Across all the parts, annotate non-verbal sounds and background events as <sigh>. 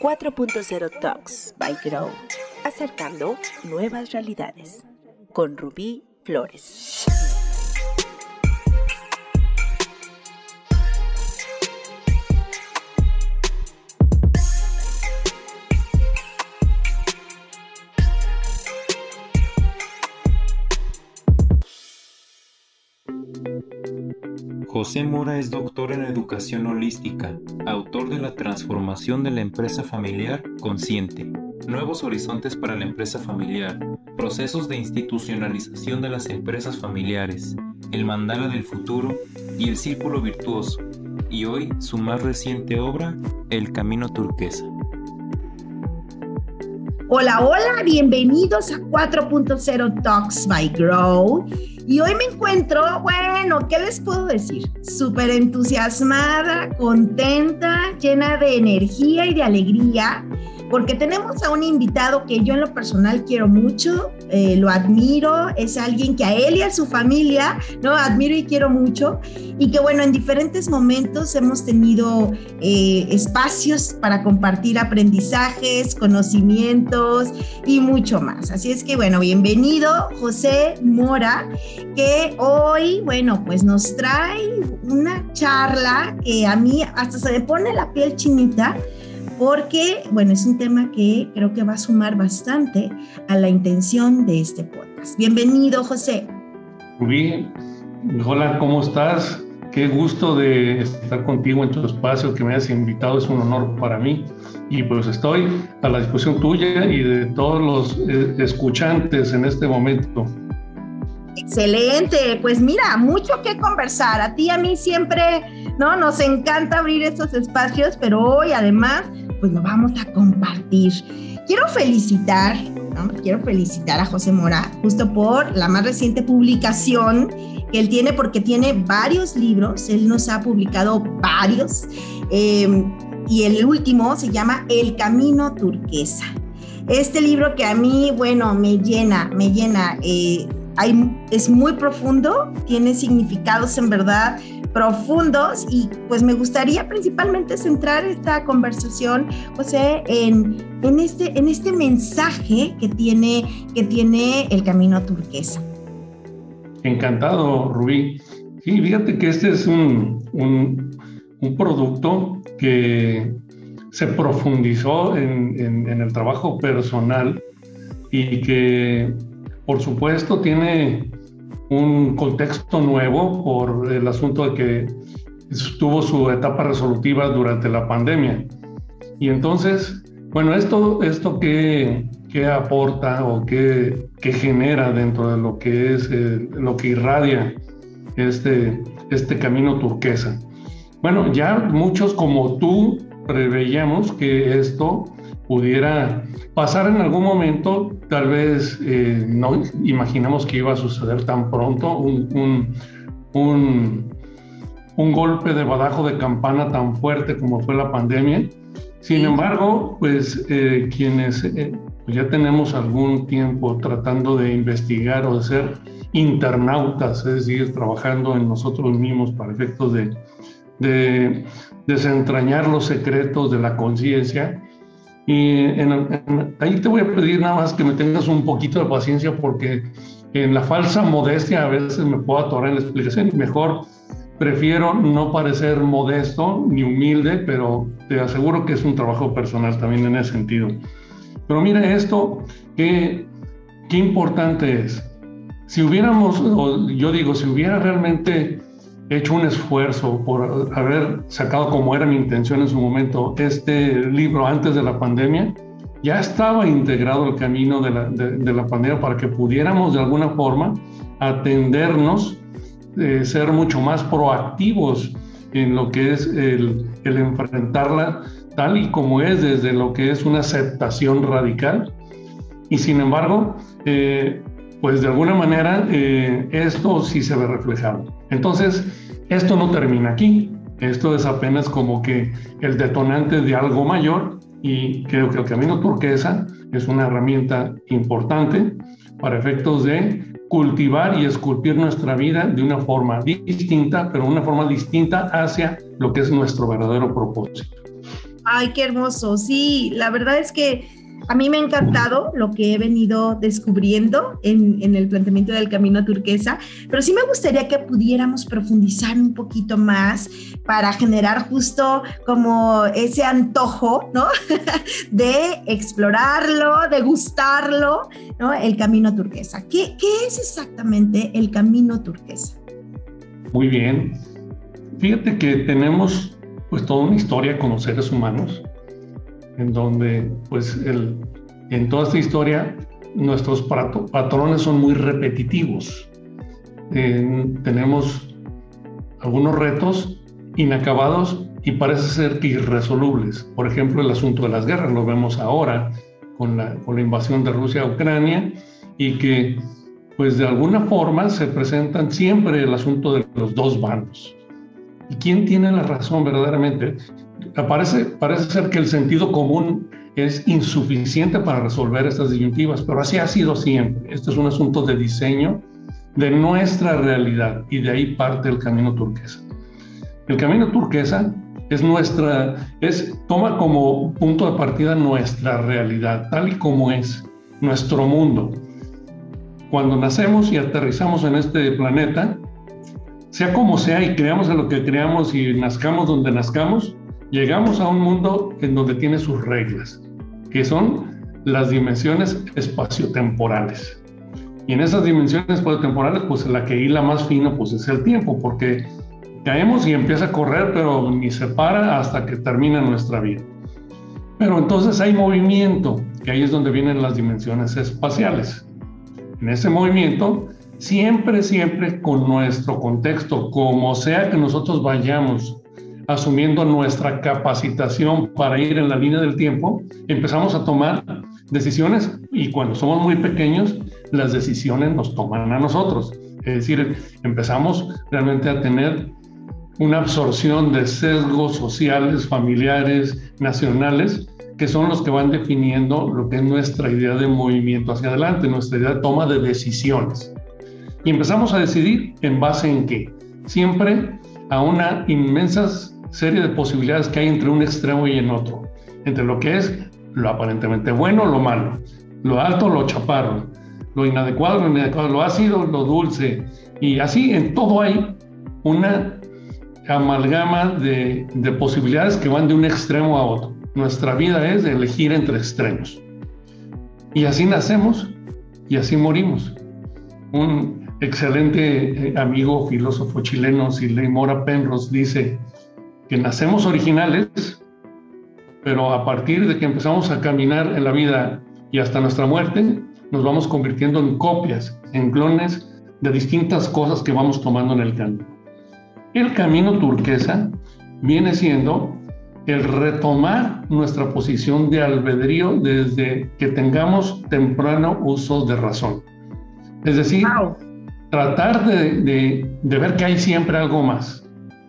4.0 Talks by Grow, acercando nuevas realidades, con Rubí Flores. José Mora es doctor en educación holística, autor de La transformación de la empresa familiar consciente, Nuevos horizontes para la empresa familiar, procesos de institucionalización de las empresas familiares, El mandala del futuro y El círculo virtuoso, y hoy su más reciente obra, El camino turquesa. Hola, hola, bienvenidos a 4.0 Talks by Grow. Y hoy me encuentro, bueno, ¿qué les puedo decir? Súper entusiasmada, contenta, llena de energía y de alegría porque tenemos a un invitado que yo en lo personal quiero mucho, eh, lo admiro, es alguien que a él y a su familia, ¿no? Admiro y quiero mucho, y que bueno, en diferentes momentos hemos tenido eh, espacios para compartir aprendizajes, conocimientos y mucho más. Así es que bueno, bienvenido José Mora, que hoy, bueno, pues nos trae una charla que a mí hasta se me pone la piel chinita porque, bueno, es un tema que creo que va a sumar bastante a la intención de este podcast. Bienvenido, José. Rubí, hola, ¿cómo estás? Qué gusto de estar contigo en tu espacio, que me hayas invitado, es un honor para mí. Y pues estoy a la disposición tuya y de todos los eh, escuchantes en este momento. Excelente, pues mira, mucho que conversar. A ti y a mí siempre, ¿no? Nos encanta abrir estos espacios, pero hoy además pues lo vamos a compartir. Quiero felicitar, quiero felicitar a José Mora justo por la más reciente publicación que él tiene, porque tiene varios libros, él nos ha publicado varios, em, y el último se llama El Camino Turquesa. Este libro que a mí, bueno, me llena, me llena. Eh, es muy profundo, tiene significados en verdad profundos y pues me gustaría principalmente centrar esta conversación, José, en, en, este, en este mensaje que tiene, que tiene el camino turquesa. Encantado, Rubí. Sí, fíjate que este es un, un, producto que se profundizó en, en el trabajo personal y que por supuesto tiene un contexto nuevo por el asunto de que tuvo su etapa resolutiva durante la pandemia. Y entonces, bueno, esto, esto que, que aporta o que, genera dentro de lo que es eh, lo que irradia este, este camino turquesa. Bueno, ya muchos como tú preveíamos que esto pudiera pasar en algún momento, tal vez eh, no imaginamos que iba a suceder tan pronto, un, un, un, golpe de badajo de campana tan fuerte como fue la pandemia. Sin embargo, pues eh, quienes eh, pues ya tenemos algún tiempo tratando de investigar o de ser internautas, es decir, trabajando en nosotros mismos para efectos de, de desentrañar los secretos de la conciencia, y ahí te voy a pedir nada más que me tengas un poquito de paciencia porque en la falsa modestia a veces me puedo atorar en la explicación. Mejor prefiero no parecer modesto ni humilde, pero te aseguro que es un trabajo personal también en ese sentido. Pero mire esto, qué, qué importante es. Si hubiéramos, yo digo, si hubiera realmente hecho un esfuerzo por haber sacado como era mi intención en su momento este libro antes de la pandemia, ya estaba integrado el camino de la, de, la pandemia para que pudiéramos de alguna forma atendernos, eh, ser mucho más proactivos en lo que es el, el, enfrentarla tal y como es desde lo que es una aceptación radical. Y sin embargo, eh, pues de alguna manera eh, esto sí se ve reflejado. Entonces, esto no termina aquí, esto es apenas como que el detonante de algo mayor y creo que el camino turquesa es una herramienta importante para efectos de cultivar y esculpir nuestra vida de una forma distinta, pero una forma distinta hacia lo que es nuestro verdadero propósito. Ay, qué hermoso. Sí, la verdad es que a mí me ha encantado lo que he venido descubriendo en, el planteamiento del camino turquesa, pero sí me gustaría que pudiéramos profundizar un poquito más para generar justo como ese antojo, ¿no? <laughs> de explorarlo, de gustarlo, ¿no? El camino turquesa. ¿Qué, es exactamente el camino turquesa? Muy bien. Fíjate que tenemos pues toda una historia con los seres humanos en donde pues en toda esta historia nuestros patrones son muy repetitivos. tenemos algunos retos inacabados y parece ser irresolubles. Por ejemplo, el asunto de las guerras, lo vemos ahora con la, con la invasión de Rusia a Ucrania y que pues de alguna forma se presentan siempre el asunto de los dos bandos. ¿Y quién tiene la razón verdaderamente? Parece, parece ser que el sentido común es insuficiente para resolver estas disyuntivas, pero así ha sido siempre. Este es un asunto de diseño de nuestra realidad y de ahí parte el camino turquesa. El camino turquesa es nuestra, es, toma como punto de partida nuestra realidad, tal y como es, nuestro mundo. Cuando nacemos y aterrizamos en este planeta, sea como sea y creamos en lo que creamos y nazcamos donde nazcamos, llegamos a un mundo en donde tiene sus reglas, que son las dimensiones espaciotemporales. Y en esas dimensiones espaciotemporales, pues la que hila más fino, pues es el tiempo, porque caemos y empieza a correr, pero ni se para hasta que termina nuestra vida. Pero entonces hay movimiento, que ahí es donde vienen las dimensiones espaciales. En ese movimiento siempre, siempre con nuestro contexto, como sea que nosotros vayamos asumiendo nuestra capacitación para ir en la línea del tiempo, empezamos a tomar decisiones y cuando somos muy pequeños, las decisiones nos toman a nosotros. Es decir, empezamos realmente a tener una absorción de sesgos sociales, familiares, nacionales, que son los que van definiendo lo que es nuestra idea de movimiento hacia adelante, nuestra idea de toma de decisiones. Y empezamos a decidir en base en qué. Siempre a una inmensa serie de posibilidades que hay entre un extremo y en otro. Entre lo que es lo aparentemente bueno, lo malo, lo alto, lo chaparro, lo inadecuado, lo inadecuado, lo ácido, lo dulce. Y así en todo hay una amalgama de, de posibilidades que van de un extremo a otro. Nuestra vida es elegir entre extremos. Y así nacemos y así morimos. Un, excelente eh, amigo filósofo chileno, Siley Mora Penrose, dice que nacemos originales, pero a partir de que empezamos a caminar en la vida y hasta nuestra muerte, nos vamos convirtiendo en copias, en clones de distintas cosas que vamos tomando en el camino. El camino turquesa viene siendo el retomar nuestra posición de albedrío desde que tengamos temprano uso de razón. Es decir, tratar de, ver que hay siempre algo más.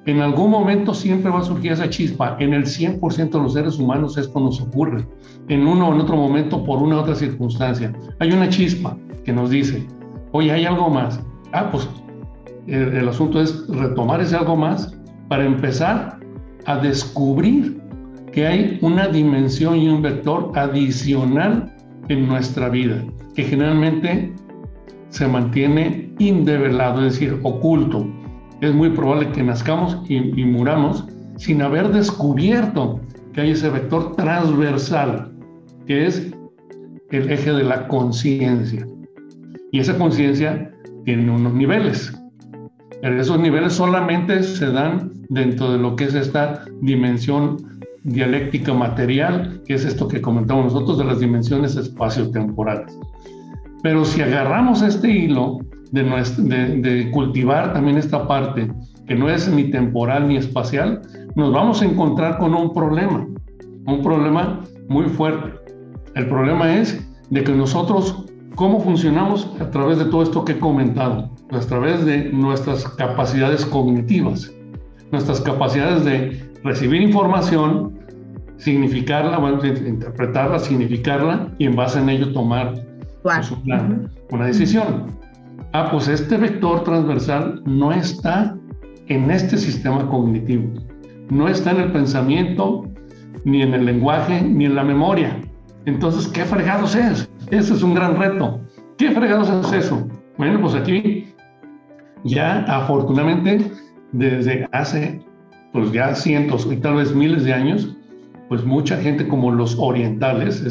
En algún momento siempre va a surgir esa chispa. En el 100% de los seres humanos esto nos ocurre. En uno o en otro momento, por una u otra circunstancia. Hay una chispa que nos dice, oye, hay algo más. Ah, pues el, el asunto es retomar ese algo más para empezar a descubrir que hay una dimensión y un vector adicional en nuestra vida, que generalmente se mantiene indevelado, es decir, oculto. Es muy probable que nazcamos y, muramos sin haber descubierto que hay ese vector transversal, que es el eje de la conciencia. Y esa conciencia tiene unos niveles. esos niveles solamente se dan dentro de lo que es esta dimensión dialéctica material, que es esto que comentamos nosotros de las dimensiones espacio-temporales. Pero si agarramos este hilo de, de, cultivar también esta parte, que no es ni temporal ni espacial, nos vamos a encontrar con un problema, un problema muy fuerte. El problema es de que nosotros, ¿cómo funcionamos a través de todo esto que he comentado? a través de nuestras capacidades cognitivas, nuestras capacidades de recibir información, significarla, interpretarla, significarla y en base en ello tomar una decisión. Ah, pues este vector transversal no está en este sistema cognitivo, no está en el pensamiento ni en el lenguaje, ni en la memoria. Entonces, ¿qué fregados es? Ese es un gran reto. ¿Qué fregados es eso? Bueno, pues aquí ya afortunadamente desde hace pues ya cientos y tal vez miles de años, pues mucha gente como los orientales,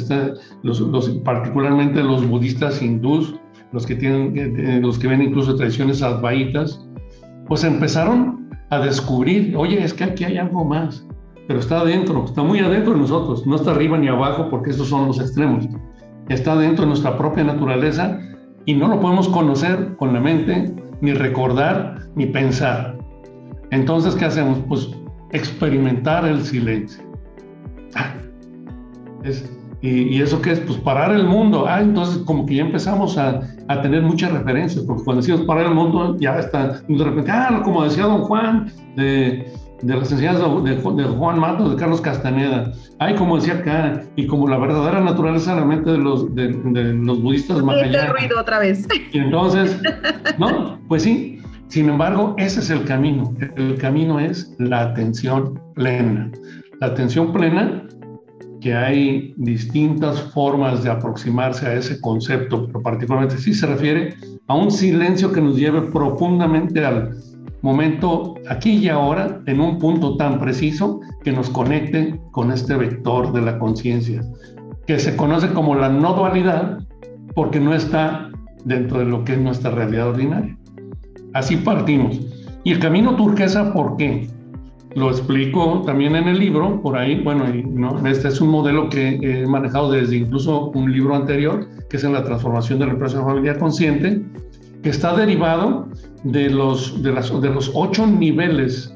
los, particularmente los budistas hindús, los que tienen, eh, eh, los que ven incluso tradiciones advaitas, pues empezaron a descubrir, oye, es que aquí hay algo más, pero está adentro, está muy adentro de nosotros, no está arriba ni abajo porque esos son los extremos, está dentro de nuestra propia naturaleza y no lo podemos conocer con la mente, ni recordar, ni pensar. Entonces, ¿qué hacemos? Pues experimentar el silencio. Ah, y, eso qué es? Pues parar el mundo. Ah, entonces como que ya empezamos a, a, tener muchas referencias, porque cuando decimos parar el mundo, ya está, de repente, ah, como decía don Juan, de, de las enseñanzas de, de, Juan Matos, de Carlos Castaneda. Ay, como decía acá, y como la verdadera naturaleza realmente de los, de, de los budistas este ruido otra vez. Y entonces, no, pues sí. Sin embargo, ese es el camino. El camino es la atención plena. La atención plena que hay distintas formas de aproximarse a ese concepto, pero particularmente si se refiere a un silencio que nos lleve profundamente al momento aquí y ahora, en un punto tan preciso que nos conecte con este vector de la conciencia, que se conoce como la no dualidad porque no está dentro de lo que es nuestra realidad ordinaria. Así partimos. Y el camino turquesa, ¿por qué? Lo explico también en el libro, por ahí, bueno, ¿no? este es un modelo que he manejado desde incluso un libro anterior, que es en la transformación de la empresa familiar consciente, que está derivado de los, de las, de los ocho niveles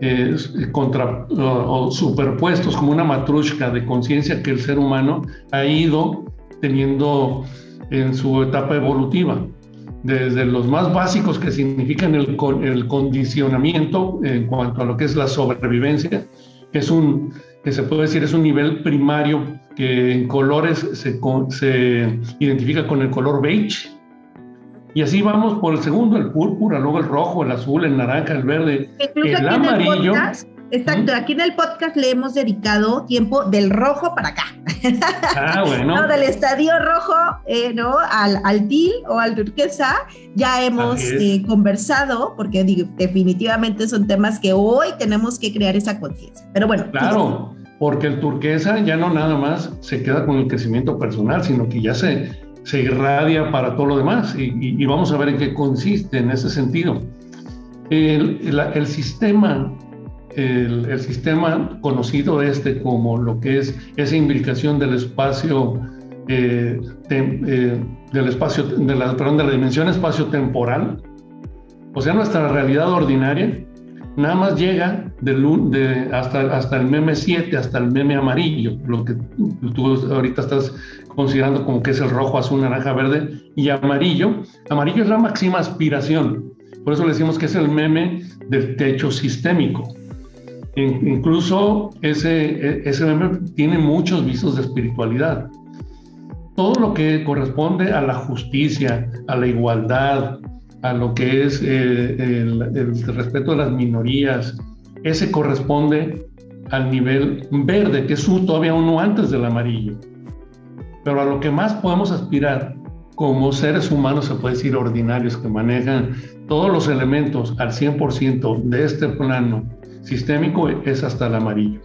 eh, o, superpuestos como una matrushka de conciencia que el ser humano ha ido teniendo en su etapa evolutiva desde los más básicos que significan el, el condicionamiento en cuanto a lo que es la sobrevivencia, que es un, que se puede decir es un nivel primario que en colores se, se identifica con el color beige. Y así vamos por el segundo, el púrpura, luego el rojo, el azul, el naranja, el verde, el amarillo. Exacto, aquí en el podcast le hemos dedicado tiempo del rojo para acá. Ah, bueno. <laughs> no, del estadio rojo, eh, ¿no? Al, al til o al turquesa, ya hemos eh, conversado, porque definitivamente son temas que hoy tenemos que crear esa conciencia. Pero bueno. Claro, porque el turquesa ya no nada más se queda con el crecimiento personal, sino que ya se, se irradia para todo lo demás. Y, vamos a ver en qué consiste en ese sentido. El, el sistema el, sistema conocido este como lo que es esa imbricación del espacio, eh, eh, del espacio, de la, perdón, de la dimensión espacio-temporal, o sea, nuestra realidad ordinaria, nada más llega de, hasta, hasta el meme 7, hasta el meme amarillo, lo que tú ahorita estás considerando como que es el rojo, azul, naranja, verde y amarillo. Amarillo es la máxima aspiración, por eso le decimos que es el meme del techo sistémico. Incluso ese, ese meme tiene muchos visos de espiritualidad. Todo lo que corresponde a la justicia, a la igualdad, a lo que es eh, el, el, respeto de las minorías, ese corresponde al nivel verde, que es todavía uno antes del amarillo. Pero a lo que más podemos aspirar como seres humanos, se puede decir ordinarios, que manejan todos los elementos al 100% de este plano sistémico es hasta el amarillo.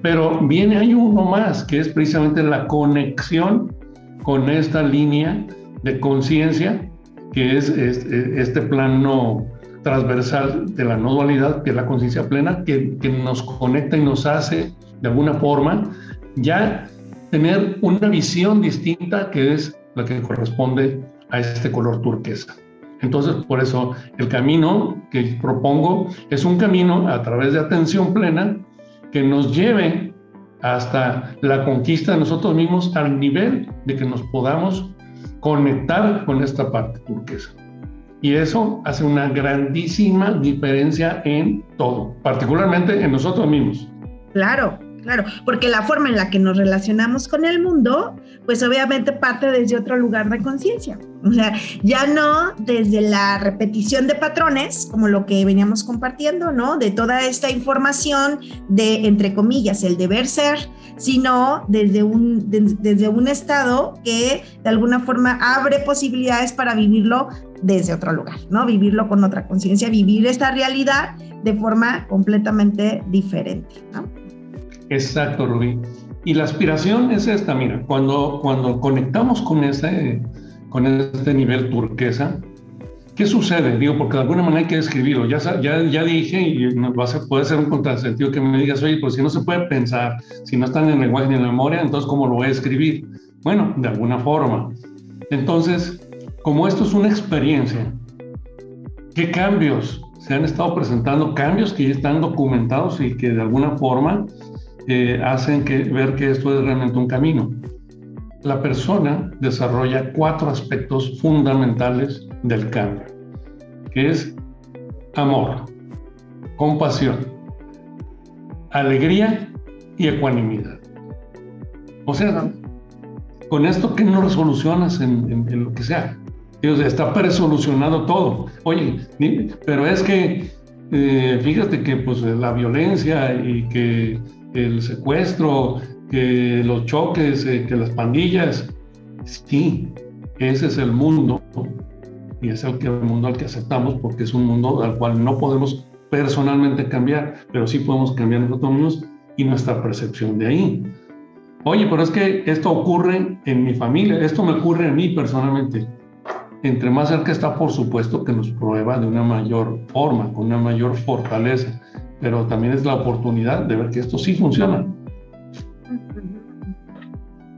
Pero viene hay uno más, que es precisamente la conexión con esta línea de conciencia, que es, este plano transversal de la no dualidad, que es la conciencia plena, que, que nos conecta y nos hace, de alguna forma, ya tener una visión distinta que es la que corresponde a este color turquesa. Entonces, por eso el camino que propongo es un camino a través de atención plena que nos lleve hasta la conquista de nosotros mismos al nivel de que nos podamos conectar con esta parte turquesa. Y eso hace una grandísima diferencia en todo, particularmente en nosotros mismos. Claro, Claro, porque la forma en la que nos relacionamos con el mundo, pues obviamente parte desde otro lugar de conciencia. O sea, ya no desde la repetición de patrones, como lo que veníamos compartiendo, ¿no? De toda esta información de, entre comillas, el deber ser, sino desde un, desde un estado que de alguna forma abre posibilidades para vivirlo desde otro lugar, ¿no? Vivirlo con otra conciencia, vivir esta realidad de forma completamente diferente, ¿no? Exacto, Rubí. Y la aspiración es esta, mira, cuando, cuando conectamos con ese, con este nivel turquesa, ¿qué sucede? Digo, porque de alguna manera hay que describirlo. Ya, ya, ya dije, y puede ser un contrasentido que me digas, oye, pues si no se puede pensar, si no están en el lenguaje ni en la memoria, entonces ¿cómo lo voy a escribir? Bueno, de alguna forma. Entonces, como esto es una experiencia, ¿qué cambios se han estado presentando? Cambios que ya están documentados y que de alguna forma hacen que, ver que esto es realmente un camino. La persona desarrolla cuatro aspectos fundamentales del cambio, que es amor, compasión, alegría y ecuanimidad. O sea, con esto que no resolucionas en, lo que sea. está presolucionado todo. Oye, pero es que eh, fíjate que pues la violencia y que el secuestro, que los choques, eh, que las pandillas. Sí, ese es el mundo y es el, que, el mundo al que aceptamos porque es un mundo al cual no podemos personalmente cambiar, pero sí podemos cambiar nosotros mismos y nuestra percepción de ahí. Oye, pero es que esto ocurre en mi familia, esto me ocurre a mí personalmente. Entre más cerca está, por supuesto, que nos prueba de una mayor forma, con una mayor fortaleza pero también es la oportunidad de ver que esto sí funciona.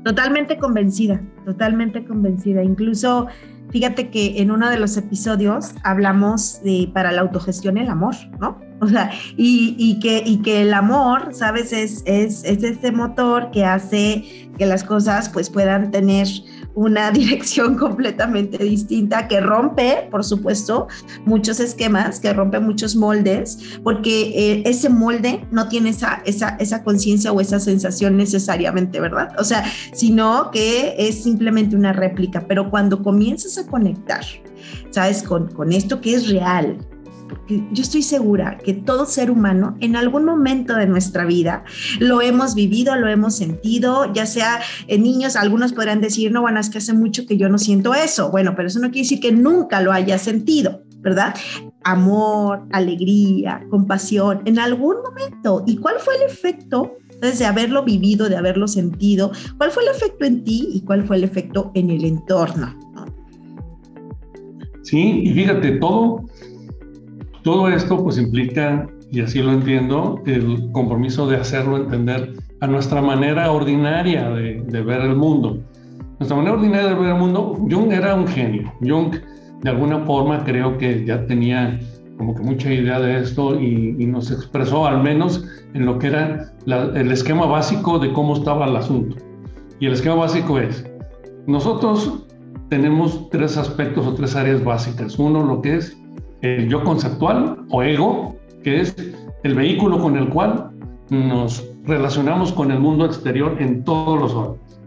Totalmente convencida, totalmente convencida. Incluso, fíjate que en uno de los episodios hablamos de para la autogestión el amor, ¿no? <laughs> O sea, y, que, y que el amor, ¿sabes? Es, es, es este motor que hace que las cosas pues puedan tener una <laughs> dirección completamente distinta que rompe, por supuesto, muchos esquemas, que rompe muchos moldes, porque eh, ese molde no tiene esa, esa, esa conciencia o esa sensación necesariamente, ¿verdad? O sea, sino que es simplemente una réplica, pero cuando comienzas a conectar, ¿sabes? Con, con esto que es real, porque yo estoy segura que todo ser humano en algún momento de nuestra vida lo hemos vivido, lo hemos sentido, ya sea en niños, algunos podrán decir, no, bueno, es que hace mucho que yo no siento eso. Bueno, pero eso no quiere decir que nunca lo haya sentido, ¿verdad? Amor, alegría, compasión, en algún momento. ¿Y cuál fue el efecto? de haberlo vivido, de haberlo sentido, ¿cuál fue el efecto en ti y cuál fue el efecto en el entorno? Sí, y fíjate, todo, todo esto pues implica, y así lo entiendo, el compromiso de hacerlo entender a nuestra manera ordinaria de, ver el mundo. Nuestra manera ordinaria de ver el mundo, Jung era un genio. Jung de alguna forma creo que ya tenía como que mucha idea de esto y, nos expresó al menos en lo que era el esquema básico de cómo estaba el asunto. Y el esquema básico es, nosotros tenemos tres aspectos o tres áreas básicas. Uno, lo que es el yo conceptual o ego, que es el vehículo con el cual nos relacionamos con el mundo exterior en todos los órdenes.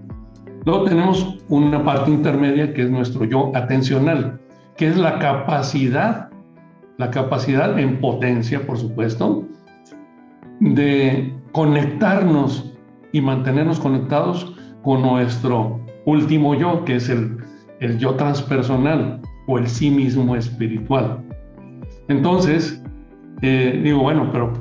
Luego tenemos una parte intermedia que es nuestro yo atencional, que es la capacidad, la capacidad en potencia, por supuesto, de conectarnos y mantenernos conectados con nuestro último yo, que es el, el yo transpersonal o el sí mismo espiritual. Entonces, eh, digo, bueno, pero,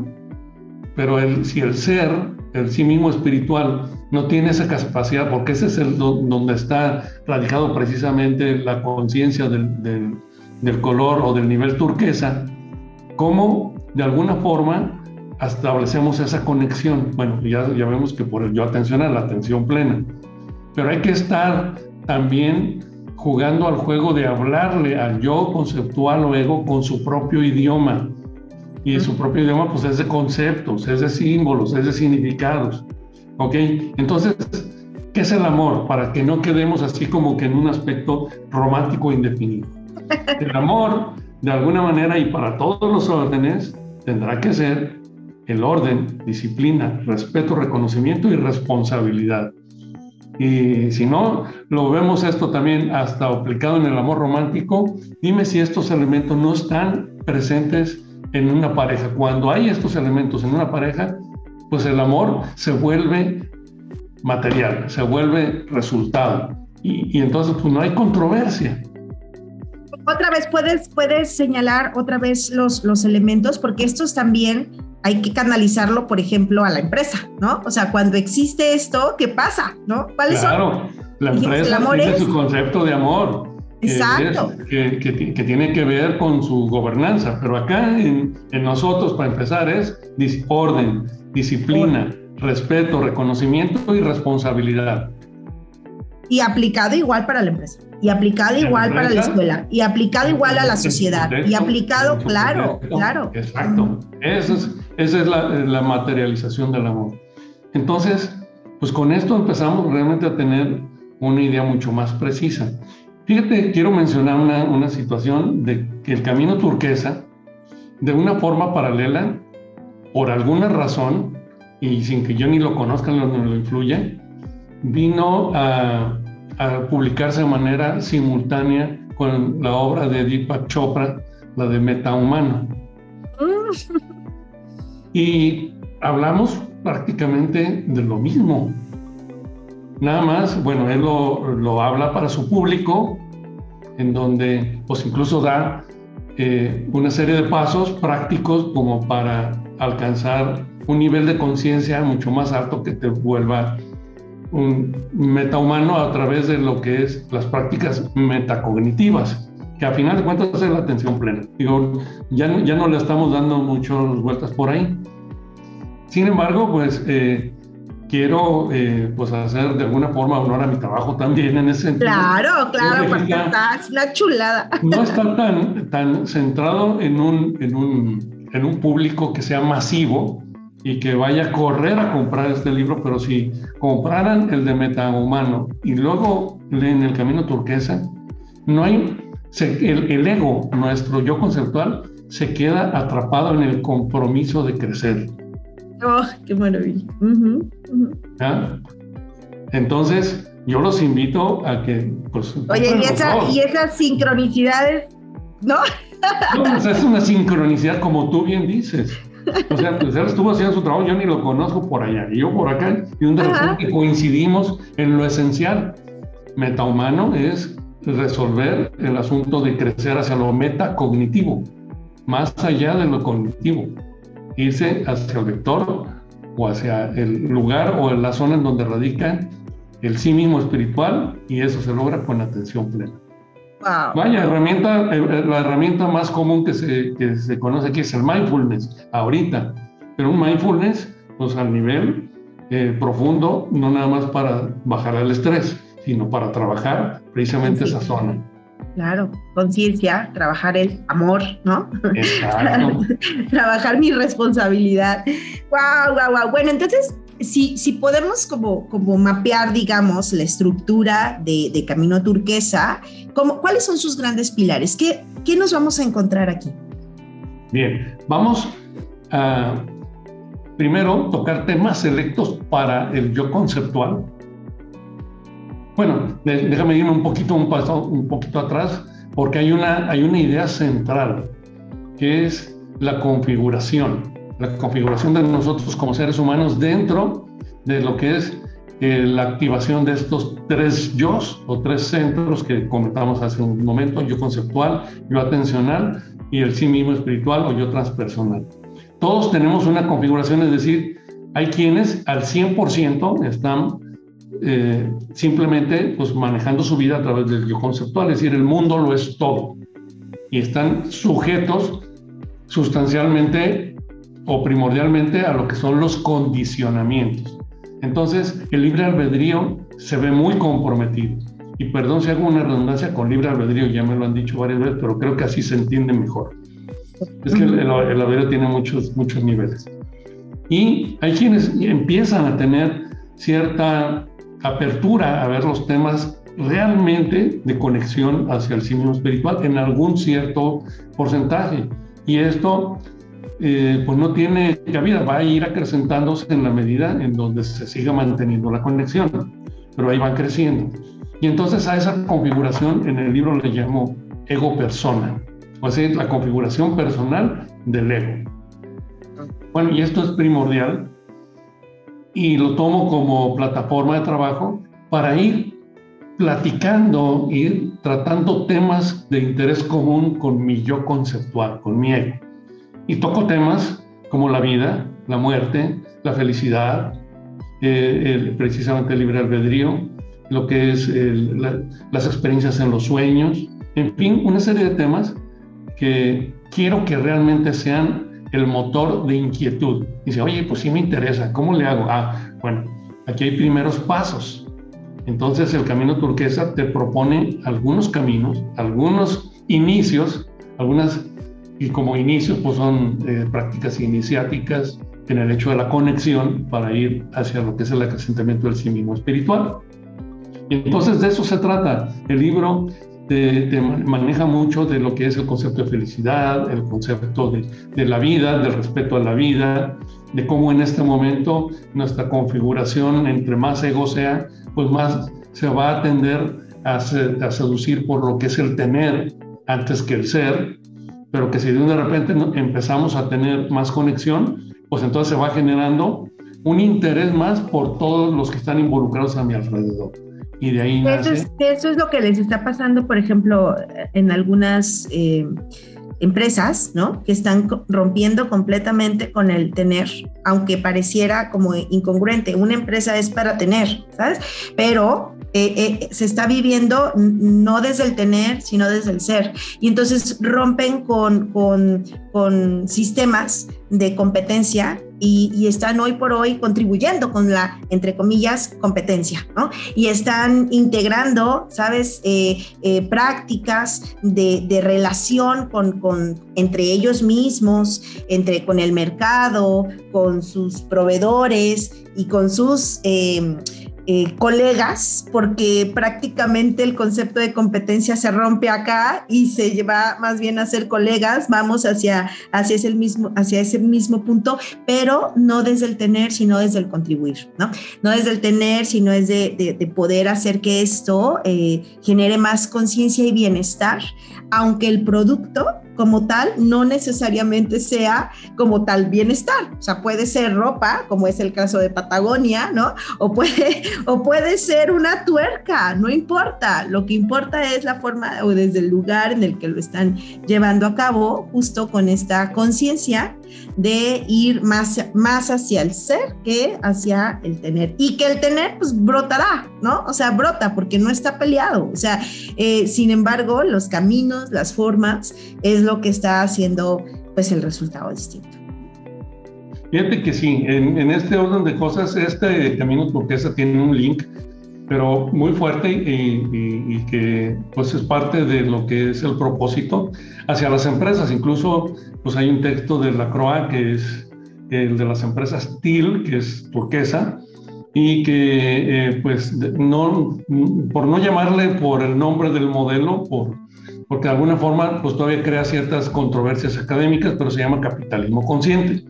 pero el, si el ser, el sí mismo espiritual, no tiene esa capacidad, porque ese es el donde está radicado precisamente la conciencia del, del, color o del nivel turquesa, ¿cómo de alguna forma establecemos esa conexión? Bueno, ya, ya vemos que por el yo atencional, la atención plena, pero hay que estar también jugando al juego de hablarle al yo conceptual o ego con su propio idioma. Y su propio idioma pues es de conceptos, es de símbolos, es de significados. ¿Ok? Entonces, ¿qué es el amor? Para que no quedemos así como que en un aspecto romántico indefinido. <laughs> El amor, de alguna manera y para todos los órdenes, tendrá que ser el orden, disciplina, respeto, reconocimiento y responsabilidad. Y si no, lo vemos esto también hasta aplicado en el amor romántico. Dime si estos elementos no están presentes en una pareja. Cuando hay estos elementos en una pareja, pues el amor se vuelve material, se vuelve resultado. Y, entonces pues no hay controversia. Otra vez, puedes, puedes señalar otra vez los, los elementos, porque estos también hay que canalizarlo, por ejemplo, a la empresa, ¿no? O sea, cuando existe esto, ¿qué pasa? ¿No? ¿Cuáles claro, la empresa tiene su concepto de amor. Exacto. Que, que, tiene que ver con su gobernanza, pero acá en, en nosotros, para empezar, es orden, disciplina, respeto, reconocimiento y responsabilidad. Y aplicado igual para la empresa, y aplicado igual para la escuela, y aplicado igual a la sociedad, y aplicado, claro, claro. Exacto. Esa es, esa es la, la materialización del amor. Entonces, pues con esto empezamos realmente a tener una idea mucho más precisa. Fíjate, quiero mencionar una, una, situación de que el camino turquesa, de una forma paralela, por alguna razón, y sin que yo ni lo conozca ni lo, influye, vino a, a, publicarse de manera simultánea con la obra de Deepak Chopra, la de Metahumano. <laughs> y hablamos prácticamente de lo mismo. Nada más, bueno, él lo, lo habla para su público, en donde pues incluso da eh, una serie de pasos prácticos como para alcanzar un nivel de conciencia mucho más alto que te vuelva un metahumano a través de lo que es las prácticas metacognitivas, que a final de cuentas es la atención plena. Digo, ya, ya no le estamos dando muchas vueltas por ahí. Sin embargo, pues eh, quiero eh, pues hacer de alguna forma honor a mi trabajo también en ese sentido. Claro, claro, porque está una chulada. No está tan, tan centrado en un, en un en un público que sea masivo y que vaya a correr a comprar este libro, pero si compraran el de Metahumano y luego leen El Camino Turquesa, no hay, el, ego, nuestro yo conceptual, se queda atrapado en el compromiso de crecer. ¡Oh, qué maravilla! Entonces, yo los invito a que... Pues, Oye, y, esa, y esas sincronicidades, ¿no? es una sincronicidad, como tú bien dices. O sea, pues él estuvo haciendo su trabajo, yo ni lo conozco por allá, y yo por acá, y un de repente coincidimos en lo esencial. Metahumano es resolver el asunto de crecer hacia lo metacognitivo, más allá de lo cognitivo, irse hacia el vector o hacia el lugar o en la zona en donde radica el sí mismo espiritual, y eso se logra con atención plena. Vaya, herramienta, eh, eh, la herramienta más común que se, que se conoce aquí es el mindfulness, ahorita. Pero un mindfulness, pues al nivel eh, profundo, no nada más para bajar el estrés, sino para trabajar precisamente esa zona. Claro, conciencia, trabajar el amor, ¿no? Exacto. <laughs> trabajar mi responsabilidad. Wow, wow, wow. Bueno, entonces si, si podemos como, como mapear, digamos, la estructura de, de Camino Turquesa, como, ¿cuáles son sus grandes pilares? ¿Qué, ¿Qué nos vamos a encontrar aquí? Bien, vamos a primero tocar temas selectos para el yo conceptual. Bueno, déjame irme un poquito, un paso, un poquito atrás, porque hay una, hay una idea central, que es la configuración la configuración de nosotros como seres humanos dentro de lo que es eh, la activación de estos tres yo o tres centros que comentamos hace un momento, yo conceptual, yo atencional y el sí mismo espiritual o yo transpersonal. Todos tenemos una configuración, es decir, hay quienes al 100% están eh, simplemente pues, manejando su vida a través del yo conceptual, es decir, el mundo lo es todo y están sujetos sustancialmente o primordialmente a lo que son los condicionamientos. Entonces, el libre albedrío se ve muy comprometido. Y perdón si hago una redundancia con libre albedrío, ya me lo han dicho varias veces, pero creo que así se entiende mejor. Es que el, albedrío tiene muchos, muchos niveles. Y hay quienes empiezan a tener cierta apertura a ver los temas realmente de conexión hacia el signo espiritual en algún cierto porcentaje. Y esto eh, pues no tiene cabida, va a ir acrecentándose en la medida en donde se siga manteniendo la conexión, pero ahí van creciendo. Y entonces a esa configuración en el libro le llamo ego persona, o sea, la configuración personal del ego. Bueno, y esto es primordial y lo tomo como plataforma de trabajo para ir platicando, ir tratando temas de interés común con mi yo conceptual, con mi ego. Y toco temas como la vida, la muerte, la felicidad, eh, precisamente el libre albedrío, lo que es las experiencias en los sueños, en fin, una serie de temas que quiero que realmente sean el motor de inquietud. Dice, oye, pues sí me interesa, ¿cómo le hago? Ah, bueno, aquí hay primeros pasos. Entonces el camino turquesa te propone algunos caminos, algunos inicios, algunas, y como inicios pues son eh, prácticas iniciáticas en el hecho de la conexión para ir hacia lo que es el acrecentamiento del sí mismo espiritual. Entonces de eso se trata. El libro te, maneja mucho de lo que es el concepto de felicidad, el concepto de, la vida, del respeto a la vida, de cómo en este momento nuestra configuración, entre más ego sea, pues más se va a tender a seducir por lo que es el tener antes que el ser, pero que si de repente empezamos a tener más conexión, pues entonces se va generando un interés más por todos los que están involucrados a mi alrededor. Y de ahí eso, es, eso es lo que les está pasando, por ejemplo, en algunas eh, empresas, ¿no? Que están rompiendo completamente con el tener, aunque pareciera como incongruente. Una empresa es para tener, ¿sabes? Pero eh, eh, se está viviendo no desde el tener, sino desde el ser. Y entonces rompen con, con, con sistemas de competencia y, están hoy por hoy contribuyendo con la, entre comillas, competencia, ¿no? Y están integrando, ¿sabes?, eh, eh, prácticas de, de relación con, con, entre ellos mismos, entre, con el mercado, con sus proveedores y con sus... Eh, eh, colegas, porque prácticamente el concepto de competencia se rompe acá y se lleva más bien a ser colegas, vamos hacia, hacia, ese, mismo, hacia ese mismo punto, pero no desde el tener, sino desde el contribuir, ¿no? No desde el tener, sino desde de, de poder hacer que esto eh, genere más conciencia y bienestar, aunque el producto como tal no necesariamente sea como tal bienestar. O sea, puede ser ropa, como es el caso de Patagonia, ¿no? O puede, o puede ser una tuerca, no importa. Lo que importa es la forma o desde el lugar en el que lo están llevando a cabo, justo con esta conciencia de ir más, más hacia el ser que hacia el tener. Y que el tener, pues brotará, ¿no? O sea, brota porque no está peleado. O sea, eh, sin embargo, los caminos, las formas, es lo que está haciendo, pues, el resultado distinto. Fíjate que sí, en, en este orden de cosas, este camino turquesa tiene un link pero muy fuerte y, que pues es parte de lo que es el propósito hacia las empresas. Incluso pues hay un texto de la CROA que es el de las empresas TIL, que es turquesa, y que eh, pues no, por no llamarle por el nombre del modelo, por, porque de alguna forma pues todavía crea ciertas controversias académicas, pero se llama capitalismo consciente.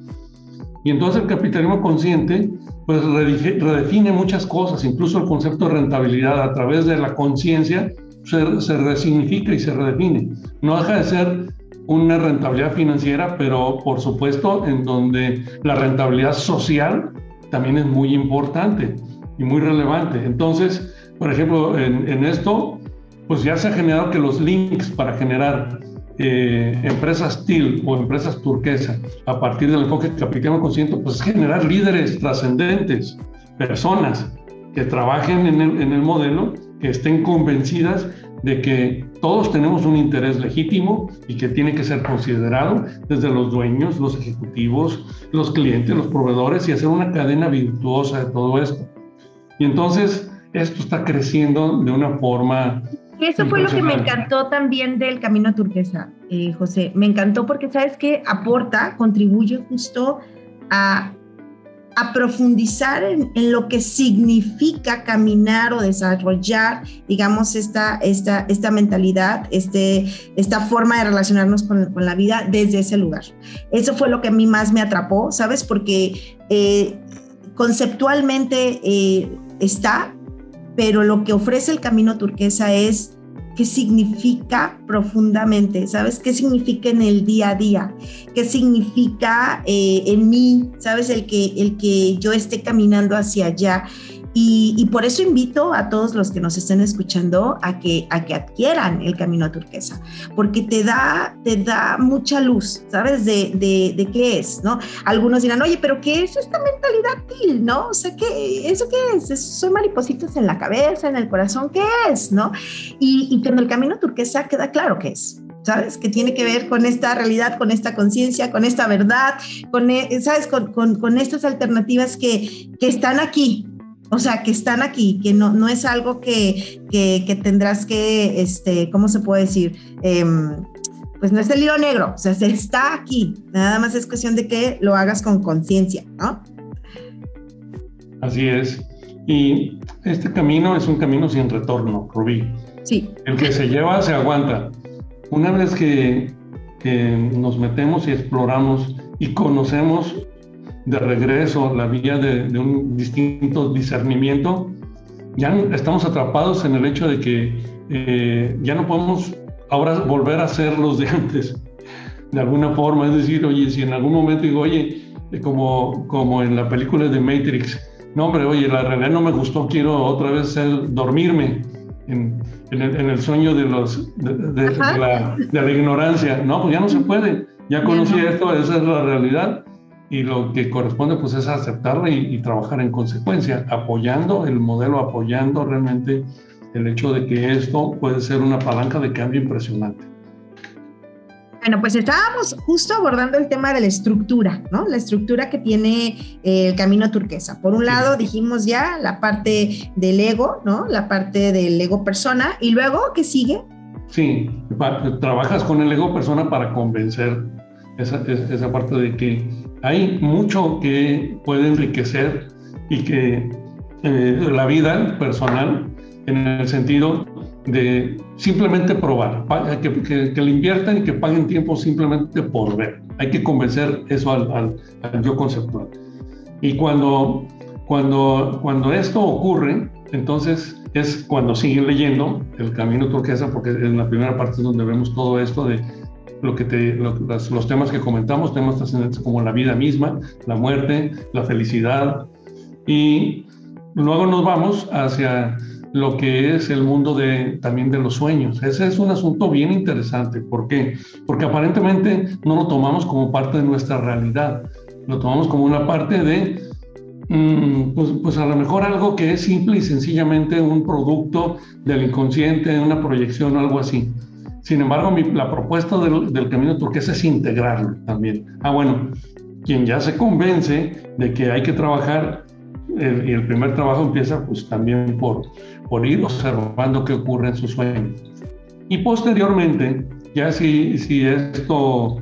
Y entonces el capitalismo consciente pues redefine muchas cosas, incluso el concepto de rentabilidad a través de la conciencia se, resignifica y se redefine. No deja de ser una rentabilidad financiera, pero por supuesto en donde la rentabilidad social también es muy importante y muy relevante. Entonces, por ejemplo, en esto, pues ya se ha generado que los links para generar eh, empresas TIL o empresas turquesa a partir del enfoque capitalismo consciente, pues es generar líderes trascendentes, personas que trabajen en el, en el modelo, que estén convencidas de que todos tenemos un interés legítimo y que tiene que ser considerado desde los dueños, los ejecutivos, los clientes, los proveedores y hacer una cadena virtuosa de todo esto. Y entonces esto está creciendo de una forma eso fue lo que me encantó también del Camino Turquesa, eh, José. Me encantó porque, ¿sabes qué? Aporta, contribuye justo a, a, profundizar en, lo que significa caminar o desarrollar, digamos, esta, esta, esta mentalidad, este, esta forma de relacionarnos con, la vida desde ese lugar. Eso fue lo que a mí más me atrapó, ¿sabes? Porque eh, conceptualmente eh, está, pero lo que ofrece el camino turquesa es qué significa profundamente, ¿sabes? ¿Qué significa en el día a día? ¿Qué significa eh, en mí, ¿sabes? El que, el que yo esté caminando hacia allá. Y, por eso invito a todos los que nos estén escuchando a que, a que adquieran el camino a turquesa, porque te da, te da mucha luz, ¿sabes? De, de, qué es, ¿no? Algunos dirán, oye, pero ¿qué es esta mentalidad til, ¿no? O sea, ¿qué, ¿eso qué es? ¿Son maripositas en la cabeza, en el corazón? ¿Qué es, no? Y, y con el camino turquesa queda claro qué es. ¿sabes? Que tiene que ver con esta realidad, con esta conciencia, con esta verdad, con, e, ¿sabes? Con, con, con, estas alternativas que, que están aquí, o sea, que están aquí, que no, no es algo que, que, tendrás que, este, ¿cómo se puede decir? Em, pues no es el hilo negro, o sea, se está aquí. Nada más es cuestión de que lo hagas con conciencia, ¿no? Así es. Y este camino es un camino sin retorno, Rubí. Sí. El que se lleva se aguanta. Una vez que, que nos metemos y exploramos y conocemos de regreso, la vía de, un distinto discernimiento, ya estamos atrapados en el hecho de que eh, ya no podemos ahora volver a ser los de antes, de alguna forma. Es decir, oye, si en algún momento digo, oye, como, como en la película de Matrix, no, hombre, oye, la realidad no me gustó, quiero otra vez ser, dormirme en, en, el, sueño de, los, de, la, de, la, ignorancia. No, pues ya no se puede. Ya conocí esto, esa es la realidad y lo que corresponde pues es aceptarla y, trabajar en consecuencia, apoyando el modelo, apoyando realmente el hecho de que esto puede ser una palanca de cambio impresionante. Bueno, pues estábamos justo abordando el tema de la estructura, ¿no? La estructura que tiene eh, el camino turquesa. Por un lado, dijimos ya la parte del ego, ¿no? La parte del ego persona. Y luego, ¿qué sigue? Sí, trabajas con el ego persona para convencer esa, esa parte de que hay mucho que puede enriquecer y que eh, la vida personal en el sentido de simplemente probar, que, que, le inviertan y que paguen tiempo simplemente por ver. Hay que convencer eso al, al, yo conceptual. Y cuando, cuando, cuando esto ocurre, entonces es cuando siguen leyendo el camino turquesa, porque en la primera parte es donde vemos todo esto de lo que los, temas que comentamos, temas trascendentes como la vida misma, la muerte, la felicidad, y luego nos vamos hacia lo que es el mundo de, también de los sueños. Ese es un asunto bien interesante. ¿Por qué? Porque aparentemente no lo tomamos como parte de nuestra realidad, lo tomamos como una parte de, mm, pues, pues, a lo mejor algo que es simple y sencillamente un producto del inconsciente, una proyección o algo así. Sin embargo, la propuesta del, camino turquesa es integrarlo también. Ah, bueno, quien ya se convence de que hay que trabajar, y el primer trabajo empieza pues también por, por ir observando qué ocurre en sus sueños. Y posteriormente, ya si, si esto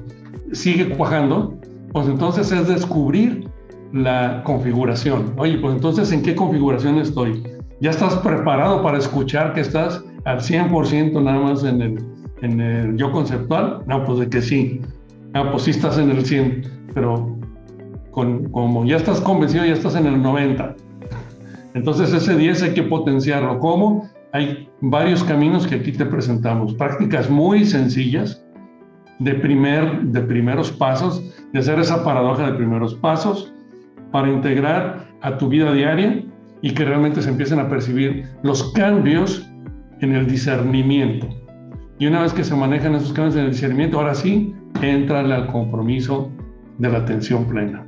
sigue cuajando, pues entonces es descubrir la configuración. Oye, pues entonces, ¿en qué configuración estoy? ¿Ya estás preparado para escuchar que estás al 100% nada más en el, en el yo conceptual, no, pues de que sí. Ah, pues sí estás en el 100, pero con, como ya estás convencido, ya estás en el 90. Entonces ese 10 hay que potenciarlo. ¿Cómo? Hay varios caminos que aquí te presentamos. Prácticas muy sencillas de, primer, de primeros pasos, de hacer esa paradoja de primeros pasos para integrar a tu vida diaria y que realmente se empiecen a percibir los cambios en el discernimiento. Y una vez que se manejan esos cambios en el discernimiento, ahora sí, entra al compromiso de la atención plena.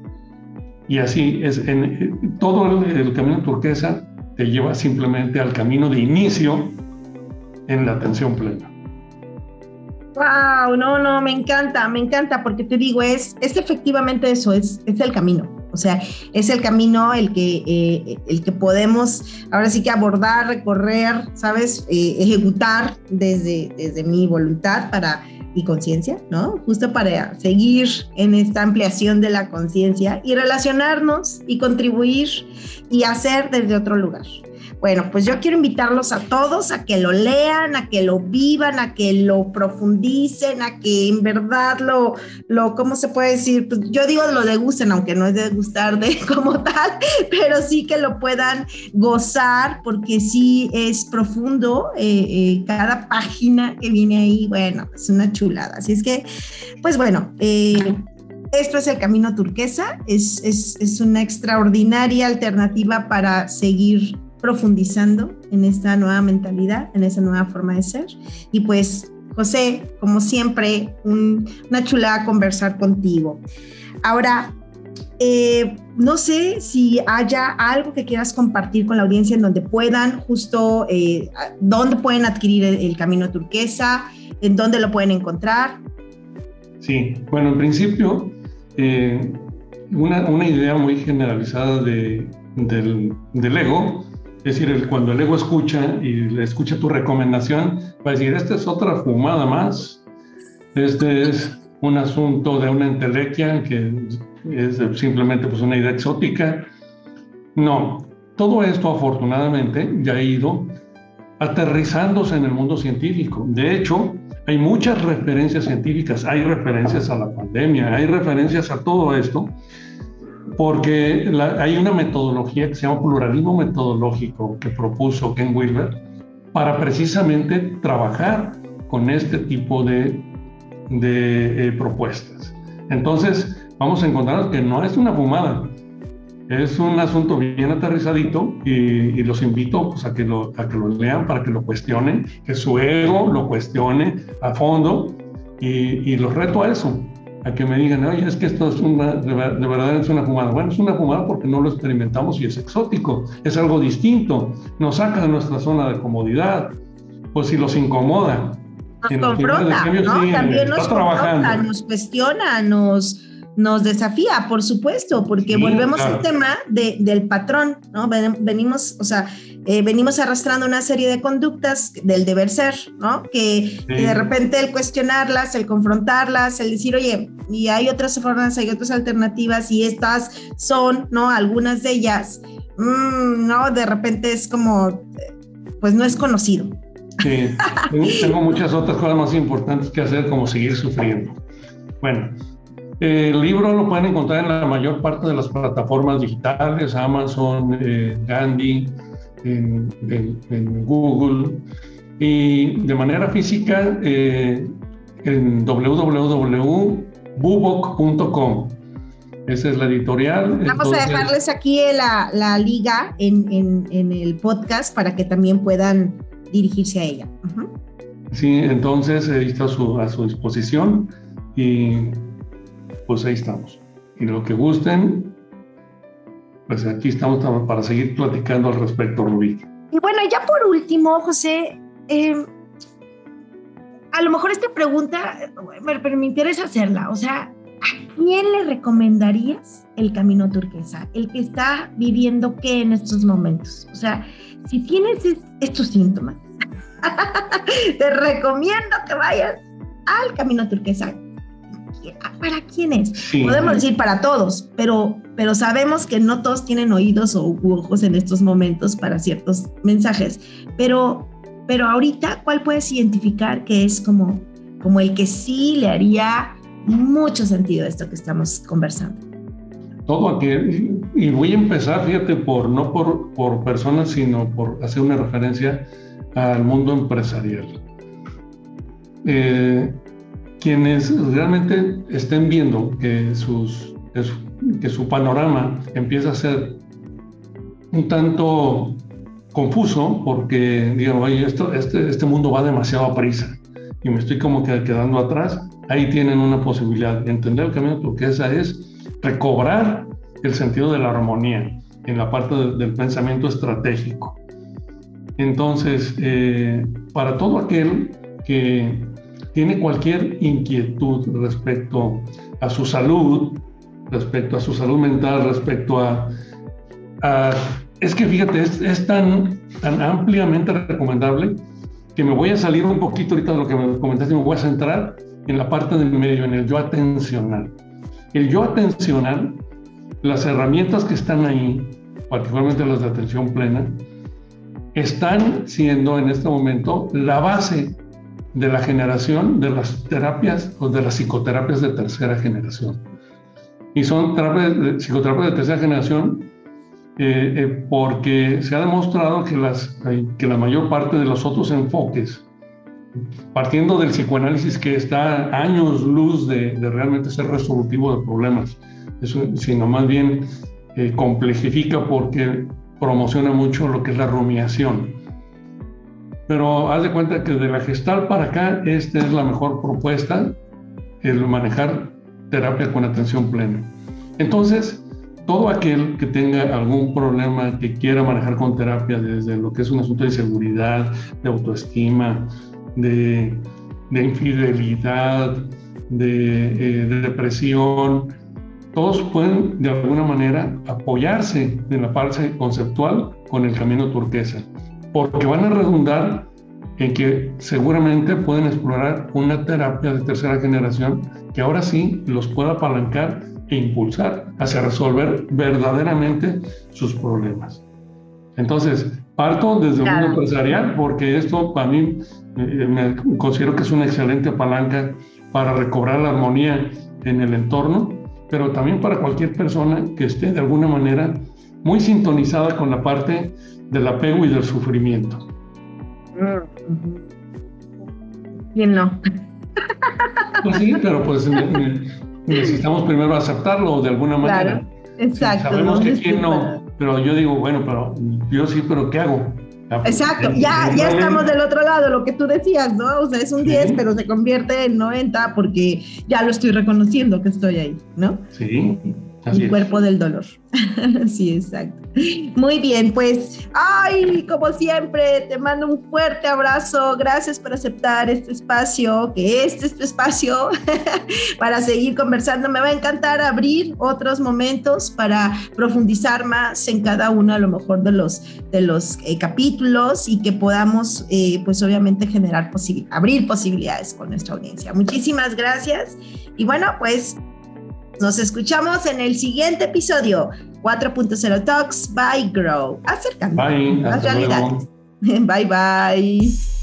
Y así es, en, todo el, camino turquesa te lleva simplemente al camino de inicio en la atención plena. Wow, no, no, me encanta, me encanta, porque te digo, es, es efectivamente eso, es, es el camino. O sea, es el camino el que, eh, el que podemos ahora sí que abordar, recorrer, ¿sabes? Eh, ejecutar desde, desde mi voluntad para y conciencia, ¿no? Justo para seguir en esta ampliación de la conciencia y relacionarnos y contribuir y hacer desde otro lugar. Bueno, pues yo quiero invitarlos a todos a que lo lean, a que lo vivan, a que lo profundicen, a que en verdad lo, lo ¿cómo se puede decir? Pues yo digo lo degusten, aunque no es de gustar de <laughs> como tal, pero sí que lo puedan gozar porque sí es profundo eh, eh, cada página que viene ahí, bueno, es una chulada. Así es que, pues bueno, eh, esto es el camino turquesa, es, es, es, una extraordinaria alternativa para seguir profundizando en esta nueva mentalidad, en esa nueva forma de ser. Y pues, José, como siempre, una chulada conversar contigo. Ahora, eh, no sé si haya algo que quieras compartir con la audiencia en donde puedan, justo, eh, dónde pueden adquirir el, camino turquesa, en dónde lo pueden encontrar. Sí, bueno, en principio, eh, una, una, idea muy generalizada de, del, del, ego es decir, cuando el ego escucha y le escucha tu recomendación, va a decir, esta es otra fumada más, este es un asunto de una entelequia que es simplemente pues, una idea exótica. No, todo esto afortunadamente ya ha ido aterrizándose en el mundo científico. De hecho, hay muchas referencias científicas, hay referencias a la pandemia, hay referencias a todo esto, porque hay una metodología que se llama pluralismo metodológico que propuso Ken Wilber para precisamente trabajar con este tipo de, de eh, propuestas. Entonces, vamos a encontrar que no es una fumada, es un asunto bien aterrizadito y, los invito pues, a, que lo, a que lo lean para que lo cuestionen, que su ego lo cuestione a fondo y, y los reto a eso, a que me digan, oye, es que esto es una, de, verdad es una fumada. Bueno, es una fumada porque no lo experimentamos y es exótico, es algo distinto, nos saca de nuestra zona de comodidad, pues si los incomoda. Nos confronta, ¿no? También nos confronta, nos cuestiona, nos nos desafía, por supuesto, porque volvemos al tema de, del patrón, ¿no? Venimos, o sea, eh, venimos arrastrando una serie de conductas del deber ser, ¿no? Que, de repente el cuestionarlas, el confrontarlas, el decir, oye, y hay otras formas, hay otras alternativas y estas son, ¿no? Algunas de ellas, mm, ¿no? De repente es como, pues no es conocido. Sí, tengo muchas otras cosas más importantes que hacer, como seguir sufriendo. Bueno, el libro lo pueden encontrar en la mayor parte de las plataformas digitales, Amazon, eh, Gandhi, en, Google, y de manera física eh, en www.bubok.com. Esa es la editorial. Vamos a dejarles aquí la, la liga en, en, el podcast para que también puedan dirigirse a ella. Sí, entonces está a su, a su disposición y pues ahí estamos. Y lo que gusten, pues aquí estamos para seguir platicando al respecto, Rubí. Y bueno, ya por último, José, eh, a lo mejor esta pregunta, me interesa hacerla. O sea, ¿a quién le recomendarías el camino turquesa? El que está viviendo qué en estos momentos. O sea, si tienes estos síntomas, <laughs> te recomiendo que vayas al camino turquesa ¿para quién es? Podemos decir para todos, pero, pero sabemos que no todos tienen oídos o ojos en estos momentos para ciertos mensajes. Pero, pero ahorita, ¿cuál puedes identificar que es como, como el que sí le haría mucho sentido esto que estamos conversando? Todo aquel, y voy a empezar, fíjate, por no por, por personas, sino por hacer una referencia al mundo empresarial. Eh, quienes realmente estén viendo que, sus, que su panorama empieza a ser un tanto confuso porque digo, oye, esto, este, este mundo va demasiado a prisa y me estoy como que quedando atrás, ahí tienen una posibilidad. de Entender el camino turquesa es recobrar el sentido de la armonía en la parte del pensamiento estratégico. Entonces, eh, para todo aquel que tiene cualquier inquietud respecto a su salud, respecto a su salud mental, respecto a... es que fíjate, es, tan, tan ampliamente recomendable que me voy a salir un poquito ahorita de lo que me comentaste, me voy a centrar en la parte del medio, en el yo atencional. El yo atencional, las herramientas que están ahí, particularmente las de atención plena, están siendo en este momento la base de la generación de las terapias o de las psicoterapias de tercera generación. Y son terapias, psicoterapias de tercera generación eh, eh, porque se ha demostrado que, las, que la mayor parte de los otros enfoques, partiendo del psicoanálisis que está años luz de, realmente ser resolutivo de problemas, sino más bien eh, complejifica porque promociona mucho lo que es la rumiación. Pero haz de cuenta que de la gestal para acá, esta es la mejor propuesta, el manejar terapia con atención plena. Entonces, todo aquel que tenga algún problema que quiera manejar con terapia, desde lo que es un asunto de seguridad, de autoestima, de, infidelidad, de, eh, de depresión, todos pueden de alguna manera apoyarse en la parte conceptual con el camino turquesa, porque van a redundar en que seguramente pueden explorar una terapia de tercera generación que ahora sí los pueda apalancar e impulsar hacia resolver verdaderamente sus problemas. Entonces, parto desde el mundo empresarial porque esto para mí eh, me considero que es una excelente palanca para recobrar la armonía en el entorno pero también para cualquier persona que esté de alguna manera muy sintonizada con la parte del apego y del sufrimiento. ¿Quién no? <laughs> Pues sí, pero pues necesitamos primero aceptarlo de alguna manera. Claro, exacto. Sabemos que quién no, pero yo digo, bueno, pero yo sí, pero ¿qué hago? Exacto, ya, ya estamos del otro lado, lo que tú decías, ¿no? O sea, es un 10, pero se convierte en 90 porque ya lo estoy reconociendo que estoy ahí, ¿no? Sí. El cuerpo del dolor. <laughs> sí, exacto. Muy bien, pues, ay, como siempre, te mando un fuerte abrazo. Gracias por aceptar este espacio, que este es tu espacio <laughs> para seguir conversando. Me va a encantar abrir otros momentos para profundizar más en cada uno, a lo mejor, de los, de los eh, capítulos y que podamos, eh, pues, obviamente, generar abrir posibilidades con nuestra audiencia. Muchísimas gracias. Y bueno, pues nos escuchamos en el siguiente episodio 4.0 Talks by Grow. Acercando bye, las realidades. <laughs> Bye bye.